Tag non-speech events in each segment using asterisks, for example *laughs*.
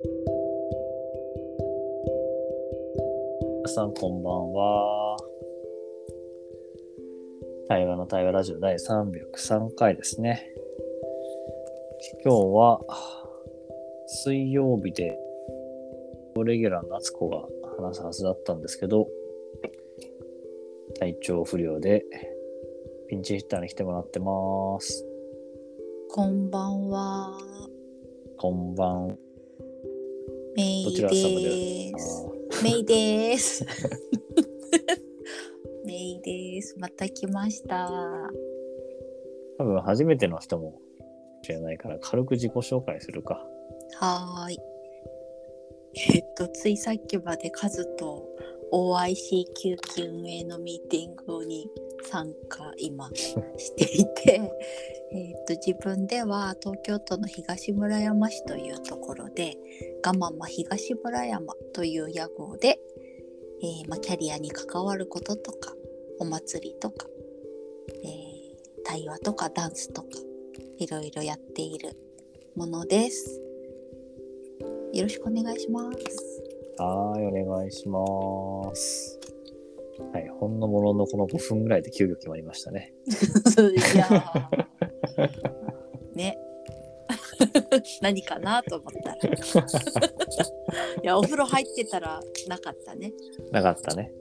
皆さんこんばんは。対話の対話ラジオ第303回ですね。今日は水曜日でレギュラーの夏子が話すはずだったんですけど、体調不良でピンチヒッターに来てもらってます。こんばんは。こんばん。メイでで？す。メイです。*laughs* メイです。また来ました。多分初めての人もしれないから軽く自己紹介するか。はーい。えっと、ついさっきまでカズと OIC 救急運営のミーティングに参加今していて、*laughs* えっと自分では東京都の東村山市というところでガママ東村山という屋号で、えーまあ、キャリアに関わることとかお祭りとか、えー対話とかダンスとかいろいろやっているものです。よろしくお願いします。はーい、お願いします。はい、ほんのもののこの5分ぐらいで急遽決まりましたね。*laughs* いやーね *laughs* 何かなと思ったら。*laughs* いやお風呂入ってたらなかったね、なかったね。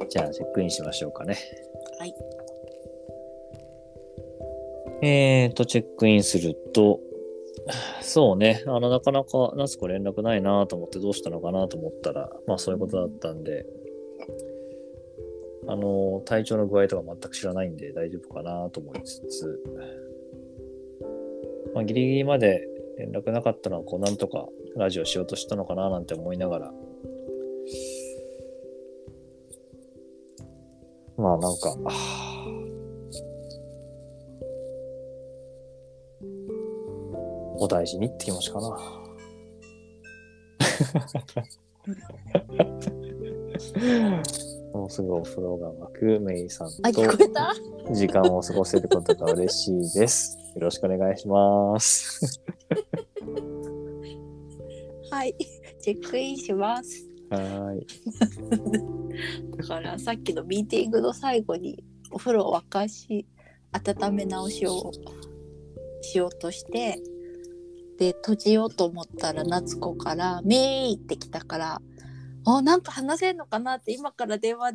うん、じゃあ、チェックインしましょうかね。はい。えーと、チェックインすると、そうね、あの、なかなか夏子連絡ないなと思ってどうしたのかなと思ったら、まあそういうことだったんで、あの、体調の具合とか全く知らないんで大丈夫かなと思いつつ、まあギリギリまで連絡なかったのは、こう、なんとかラジオしようとしたのかななんて思いながら、まあなんか、はあお大事にって気持ちかな。*laughs* もうすぐお風呂が沸くメイさんと *laughs* 時間を過ごせることが嬉しいです。よろしくお願いします。*laughs* はいチェックインしますはーい。だからさっきのミーティングの最後にお風呂を沸かし温め直しをしようとしてで閉じようと思ったら夏子から「メイ!」って来たから「あなんか話せんのかな?」って今から電話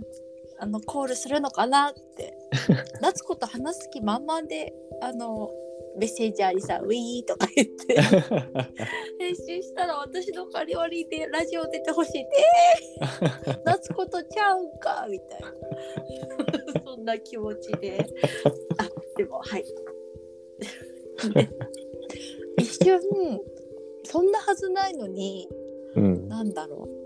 あのコールするのかなって夏子と話す気満々であのメッセージャーにさ「ウィー」とか言って。*laughs* 編集したら私の代わりでラジオ出てほしいえー夏子とちゃうんかみたいな。*laughs* そんな気持ちで。あでもはい。*laughs* で一瞬そんなはずないのにうん。なんだろう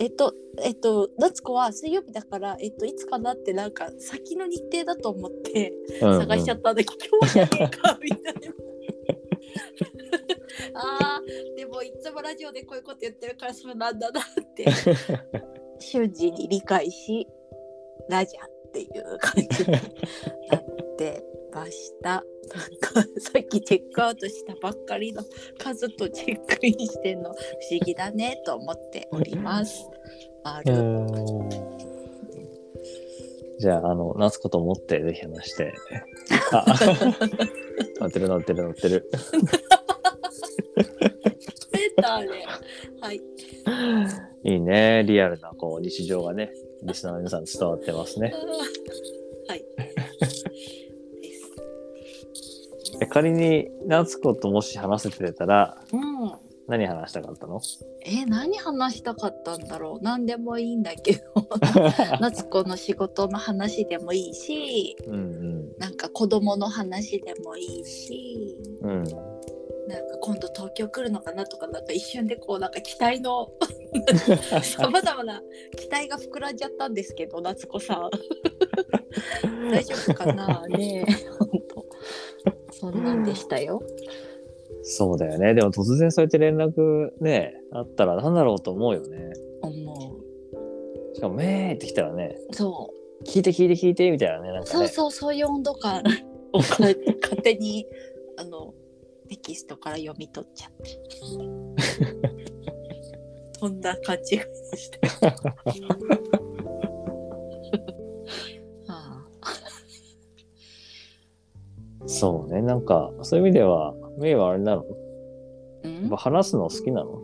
えっとえっと夏子は水曜日だからえっといつかなってなんか先の日程だと思って探しちゃったんだけど、今日じゃねえかみたいな。*laughs* あーでもいつもラジオでこういうこと言ってるからそうなんだなって *laughs* 瞬時に理解しラジャっていう感じになってました。なんかさっきチェックアウトしたばっかりの数とチェックインしてんの不思議だねと思っております。あうるじゃあ、あの、夏子と思ってぜひ話して。*laughs* あ、乗ってる乗ってる乗ってる。ペーターで、はい。いいね。リアルなこう日常がね、リスナーの皆さんに伝わってますね。はい。え仮に夏子ともし話せてたらうん。何話したかったの？え何話したかったんだろう？何でもいいんだけど *laughs* 夏子の仕事の話でもいいしうんなんか子供の話でもいいしうん。うん。なんか今度東京来るのかなとかなんか一瞬でこうなんか期待のさまざまな期待が膨らんじゃったんですけど夏子さん *laughs* 大丈夫かな？ねそんなんでしたよそうだよね。でも突然そうやって連絡ね、あったら何だろうと思うよね。思しかも、めーってきたらね、うそう聞いて聞いて聞いてみたいなね、なんかそうね。そうそういう温度感 *laughs* をか勝手にあのテキストから読み取っちゃって。*laughs* とんだ勘違いでした。*laughs* そうね。なんか、そういう意味では、メイはあれなの？あうん？やっぱ話すの好きなの？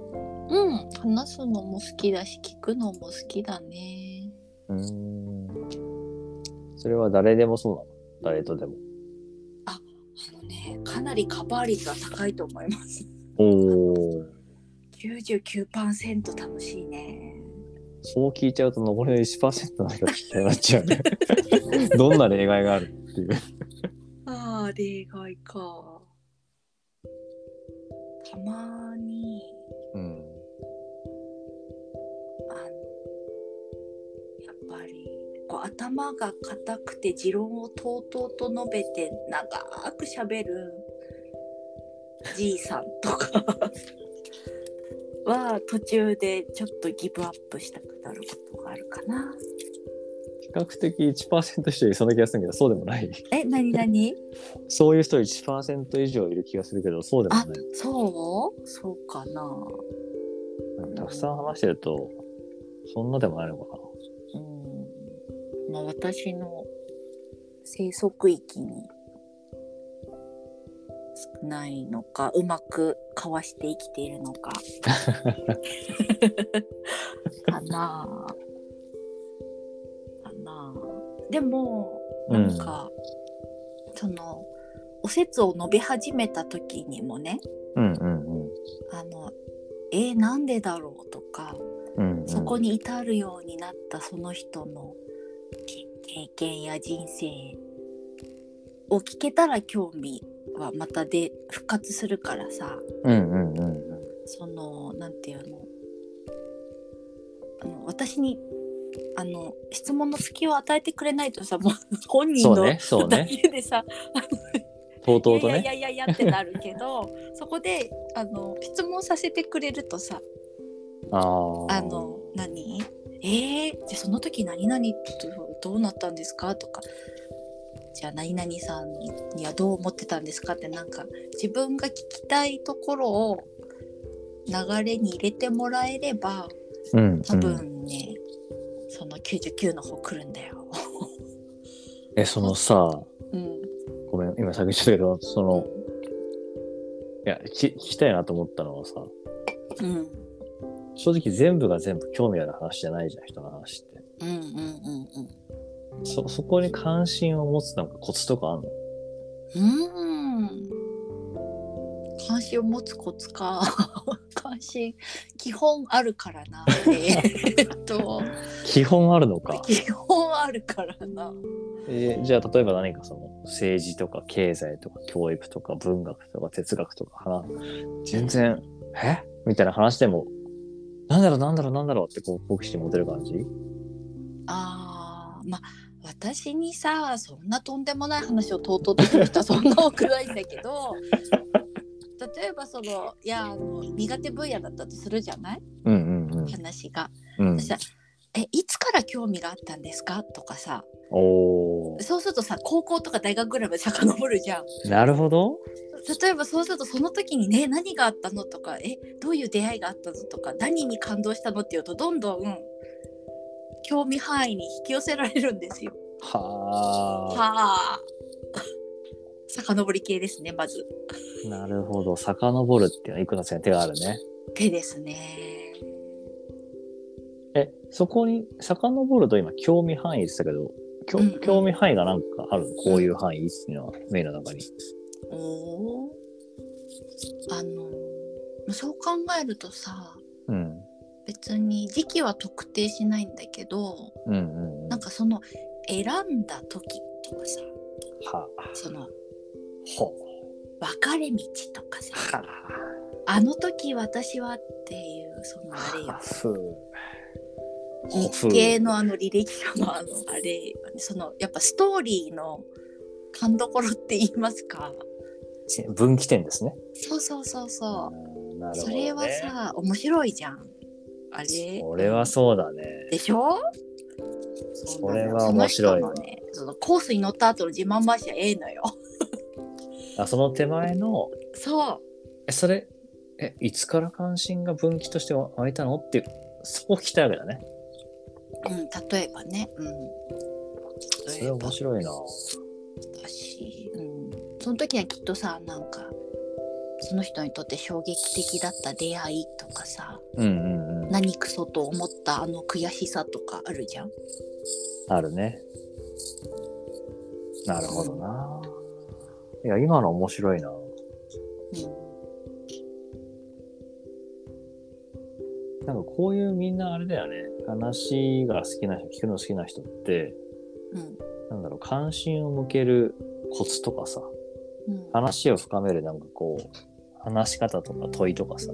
うん、話すのも好きだし聞くのも好きだね。うーん。それは誰でもそうなの？誰とでも。あのねかなりカバー率は高いと思います。おお。99%楽しいね。そう聞いちゃうと残りの1%何か聞きたなっちゃうね。*laughs* どんな例外があるっていう。ああ例外か。たまにうん。あのやっぱりこう頭が固くて持論をとうとうと述べて長くしゃべるじいさんとかは途中でちょっとギブアップしたくなることがあるかな。比較的1%以上いそうな気がするけど、そうでもない。え何何？*laughs* そういう人1%以上いる気がするけど、そうでもあない。そう？そうかな。たくさん話してると、そんなでもないのかな。うんまあ私の生息域に少ないのかうまくかわして生きているのか *laughs* かなかなでもなんか、そのお説を述べ始めた時にもねうんうんうん。あのえーなんでだろうとかうんうん、そこに至るようになったその人のけ経験や人生を聞けたら興味はまたで復活するからさうんうんうんうん。そのなんていうのあの私にあの質問の隙を与えてくれないとさもう *laughs* 本人のそうね、そうだね。けでさ、とうとうとね。いやいやいやってなるけど *laughs* そこであの質問させてくれるとさあの何？えー、じゃあその時何々とどうなったんですか？とかじゃあ何々さんにはどう思ってたんですか？ってなんか自分が聞きたいところを流れに入れてもらえればうん、多うん。分ね、その99の方来るんだよ。*laughs* え、そのさ、うん、ごめん、今先言っちゃったけど、その、いや、き聞きたいなと思ったのはさ、うん、正直全部が全部興味ある話じゃないじゃん、人の話って。うんうんうんうんそ、そこに関心を持つなんかコツとかあんの？うん。関心を持つコツか。*laughs* 関心、基本あるからな。*laughs* と、基本あるのか。基本あるからな。えーじゃあ例えば何かその政治とか経済とか教育とか文学とか哲学とか話全然え？みたいな話でもなんだろうなんだろうなんだろうってこう好奇心持てる感じ？あー、まあ、私にさ、そんなとんでもない話をとうとうとする人はそんな多くないんだけど、例えばその、いや、あの苦手分野だったとするじゃない？うんうん話が。うん。うんそ、したらえ、いつから興味があったんですか？とかさ、おそうするとさ高校とか大学ぐらいまで遡るじゃん。ーなるほど。例えばそうするとその時にね何があったのとかえどういう出会いがあったのとか何に感動したのっていうとどんどん興味範囲に引き寄せられるんですよ。ははあ。遡り系ですねまず。あ。なるほど。遡るっていうのはいくつか手があるね。手ですね。え、そこに遡ると今興味範囲って言ったけど、きょうんうん興味範囲がなんかあるの？こういう範囲っていうのはメインの中に。おお。あのそう考えるとさうん。別に時期は特定しないんだけどうんうんうん。なんかその選んだ時とかさはそのあ。ほ分かれ道とかさ。はあ。の時私はっていうそのあれよ。日系のあの履歴書のあのあれそのやっぱストーリーの勘どころって言いますか。分岐点ですね。そうそうそうそう。ね。それはさ面白いじゃん。あれ。これはそうだね。でしょ？それは面白いわ。そのねそのコースに乗った後の自慢話はええのよあその手前のそえ、それ、え、いつから関心が分岐として湧いたの？っていう、そこ聞きたいわけだね。う、うん、例えばね、うん。それ面白いな。だし、うん、その時はきっとさなんかその人にとって衝撃的だった出会いとかさうんうんうん。何クソと思ったあの悔しさとかあるじゃん？あるね。なるほどな。いや、今の面白いな。うん。なんかこういうみんなあれだよね。話が好きな人、聞くの好きな人って、うん。なんだろう、関心を向けるコツとかさ、うん。話を深めるなんかこう、話し方とか問いとかさ、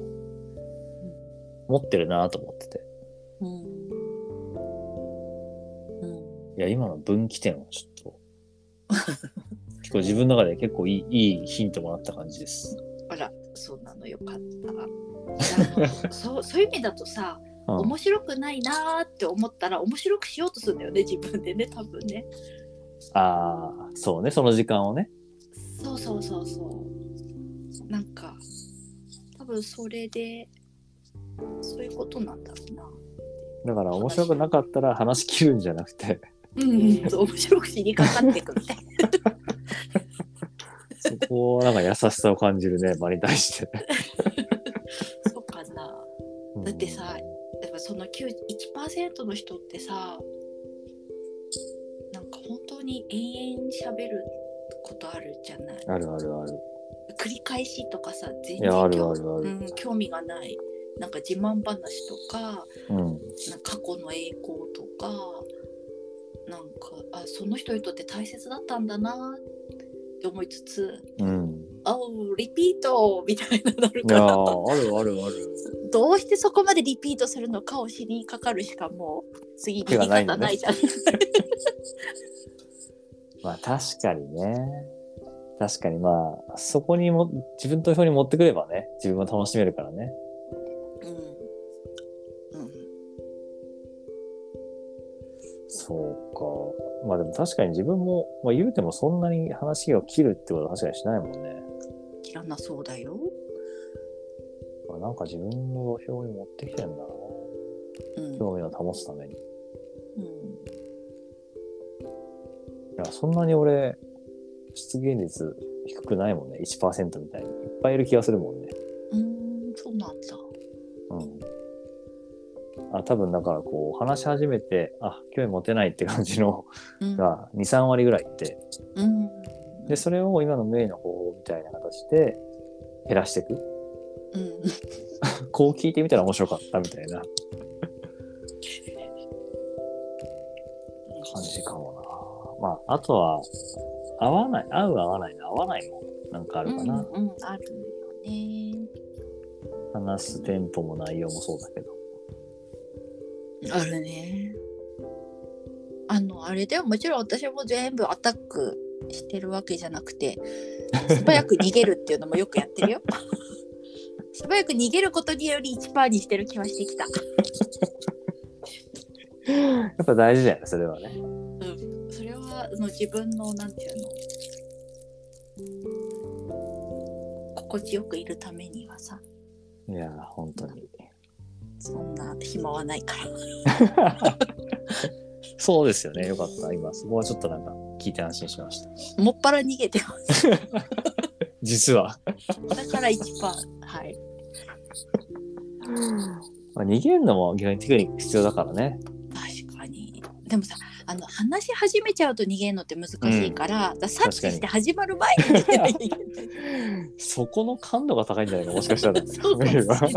持ってるなと思ってて。うん。うん。いや、今の分岐点はちょっと、*laughs* 結構自分の中で結構いいいいヒントもらった感じです。あらそうなのよかった。*laughs* そうそういう意味だとさうん、面白くないなーって思ったら面白くしようとするんだよね自分でね多分ね。ああ、そうね、その時間をね。そうそうそうそう。なんか多分それでそういうことなんだろうな。だから面白くなかったら話切るんじゃなくて、うん、面白くしにかかってくみたいな。*laughs* そこをなんか優しさを感じるね、*laughs* 場に対して。*laughs* そうかな。だってさ、やっぱその9 1%の人ってさ、なんか本当に延々喋ることあるじゃない。あるあるある。繰り返しとかさ、全いや、ある興味がない。なんか自慢話とか、うん。なんか過去の栄光とか、なんかあその人にとって大切だったんだなって思いつつ、うん。あおリピートみたいななるから。ー、あるあるある。どうしてそこまでリピートするのかを知りにかかるしかもう次手がないんだねないじゃん。*laughs* まあ確かにね。確かにまあ、そこにも、自分と表に持ってくればね、自分も楽しめるからね。まあでも確かに自分も、まあ言うてもそんなに話を切るってことは確かにしないもんね。切らなそうだよ。まあ、なんか自分の土俵に持ってきてんだな。うん。興味を保つために。いうん、や、そんなに俺、出現率低くないもんね。1%みたいに。いっぱいいる気がするもんね。あ、多分だからこう、話し始めて、あ、興味持てないって感じのうん。が2、3割ぐらいいって、うん。で、それを今のメイの方法みたいな形で減らしていく。うん。こう聞いてみたら面白かったみたいな感じかもな。まあ、あとは、合わない、合う合わないの合わないもなんかあるかな。うん、うん、あるよね。話すテンポも内容もそうだけど。あるね。あの、あれでももちろん私も全部アタックしてるわけじゃなくて、素早く逃げるっていうのもよくやってるよ。*laughs* 素早く逃げることにより1%にしてる気はしてきた。やっぱ大事だよね、それはね。うん。それはあの自分の、なんていうの、心地よくいるためにはさ、いやー、本当に。そんな暇はないから。*laughs* そうですよね。よかった。今、そこはちょっとなんか聞いて安心しました。もっぱら逃げてます。*laughs* 実は。だから1%。はい。まあ、逃げるのも逆にテクニック必要だからね。確かに。でもさ、あの話し始めちゃうと逃げるのって難しいから、だから察知して始まる前に逃げない。*laughs* そこの感度が高いんじゃないか、もしかしたら。*laughs* そうかもしれない。*laughs*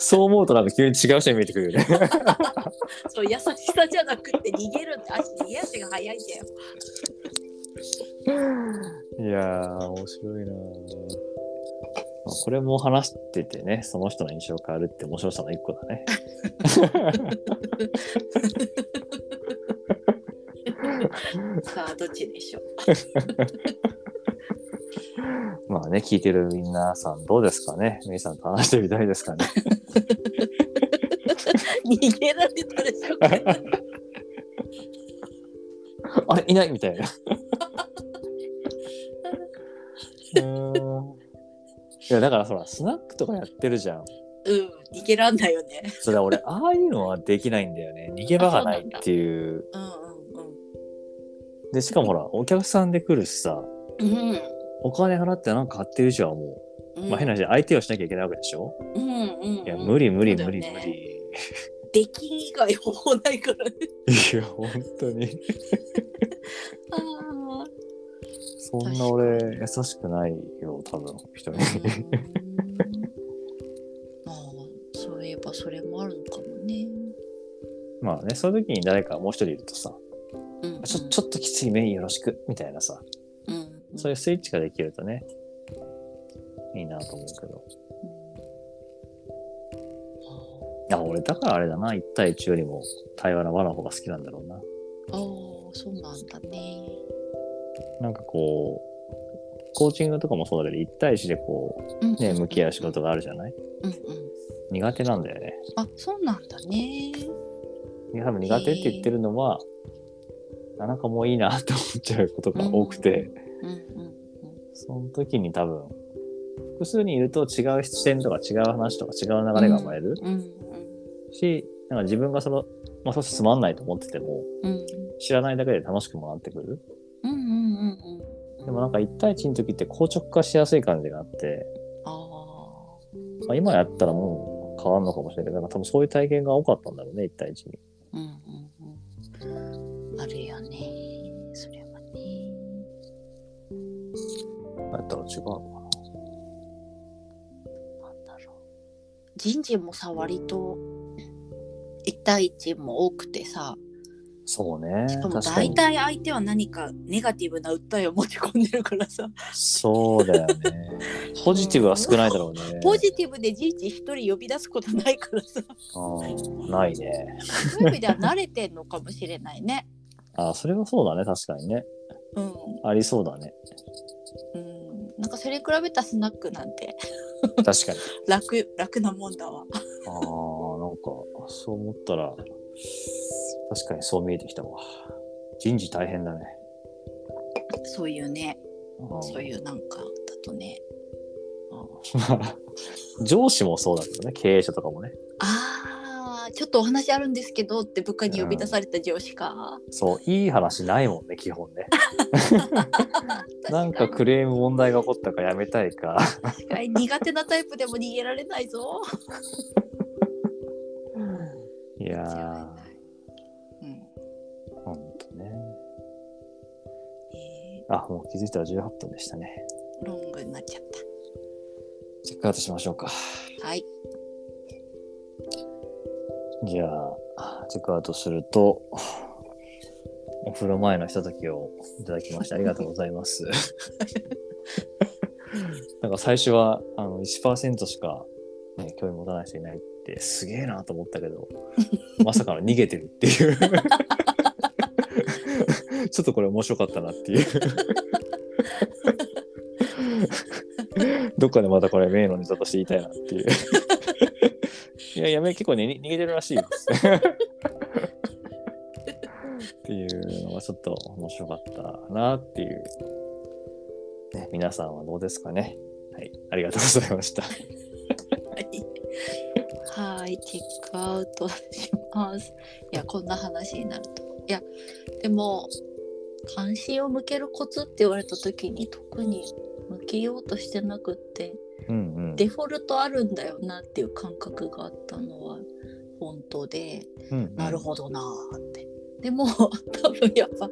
そう思うとなんか急に違う人に見えてくるよね。そう優しさじゃなくて逃げるって足逃げ足が早いんだよ。いやー、面白いなー、まあ、これも話しててね、その人の印象変わるって面白さの一個だね。*laughs* さあどっちでしょう？*laughs* まあね、聞いてる皆さんどうですかね？メイさんと話してみたいですかね？*laughs* 逃げられたらショック。あれいないみたいな。いやだからほらスナックとかやってるじゃん。うん逃げらんないよね。それは俺ああいうのはできないんだよね。逃げ場がないっていう。うんうんでしかもほらお客さんで来るしさ。うん。お金払ってなんか買ってるじゃんもうん。う、まあ変な話相手をしなきゃいけないわけでしょ、うんうんうん。いや無理無理無理無理、出禁以外方法ないからね。いや本当に。あ *laughs* あそんな俺優しくないよ多分人に。*laughs* まあそういえばそれもあるのかもね。まあねそういう時に誰かもう一人いるとさうんうん、ちょちょっときつい目よろしくみたいなさ。うんうん、そういうスイッチができるとねいいなと思うけど。いや俺だからあれだな。1対1よりも対話の輪の方が好きなんだろうな。ああそうなんだね。なんかこうコーチングとかもそうだけど1対1でこうんうん。うね向き合う仕事があるじゃない？うんうん。苦手なんだよね。あそうなんだね。いや多分苦手って言ってるのは、あなんかもういいなって思っちゃうことが多くて、うんうんその時に多分複数人いると違う視点とか違う話とか違う流れが生まれる、うんうんしなんか自分がその、まあ、そうつまんないと思っててもうん知らないだけで楽しくもなってくる。うんうんうんうん。でもなんか1対1の時って硬直化しやすい感じがあって、あまあ、今やったらもう変わんのかもしれないけどなんか多分そういう体験が多かったんだろうね1対1に。あうんうんうん。あるよね。それはね。やったら違うのかななんだろう。人事もさ割と1対1も多くてさそうね。しかも大体相手は何かネガティブな訴えを持ち込んでるからさ。そうだよね。*laughs* ポジティブは少ないだろうね。ポジティブで人事一人呼び出すことないからさ。うんないね。そういう意味では慣れてんのかもしれないね。*laughs* あそれはそうだね。確かにね。うん、ありそうだね。うん、なんかそれに比べたスナックなんて。確かに。*laughs* 楽楽なもんだわ。ああ、なんか、そう思ったら、確かにそう見えてきたわ。人事大変だね。そういうねうんそういうなんかだとね。*laughs* 上司もそうだけどね、経営者とかもね。ああちょっとお話あるんですけどって部下に呼び出された上司か。そう、いい話ないもんね、基本ね。*laughs* なんかクレーム問題が起こったかやめたいか。確かに苦手なタイプでも逃げられないぞ。*laughs* いやあ、もう気づいたら18分でしたね。ーロングになっちゃっチェックアウトしましょうか。た。はい。じゃあ、チェックアウトすると、お風呂前のひとときをいただきましてありがとうございます。*laughs* なんか最初はあの1%しか、ね、興味持たない人いないってすげえなと思ったけど、まさかの逃げてるっていう。ちょっとこれ面白かったなっていう。どっかでまたこれ名のネタとして言いたいなっていう。いや、やめ、結構ね、逃げてるらしいです。っていうのはちょっと面白かったなっていう。ね、皆さんはどうですかね。はい、ありがとうございました。はい、チェックアウトします。いや、こんな話になると。いや、でも、関心を向けるコツって言われた時に特に向けようとしてなくって、うんうん。デフォルトあるんだよなっていう感覚があったのは本当で、うんうんなるほどなーって。でも、*laughs* 多分やっぱ、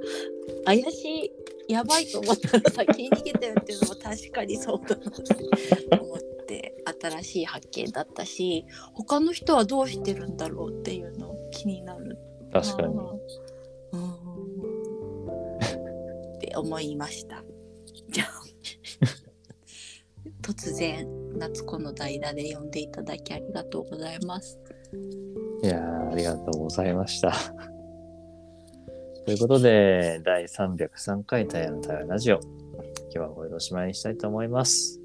怪しい、やばいと思ったら先に逃げてるっていうのも確かにそうだなって思って、新しい発見だったし、他の人はどうしてるんだろうっていうの気になるな。確かに。って思いました。じゃあ、突然、夏子の代打で呼んでいただきありがとうございます。いやーありがとうございました。ということで、第303回タイヤのタイヤラジオ。今日はこれでおしまいにしたいと思います。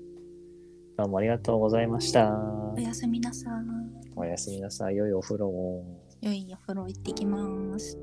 どうもありがとうございました。おやすみなさい。おやすみなさい。良いお風呂を。良いお風呂行ってきます。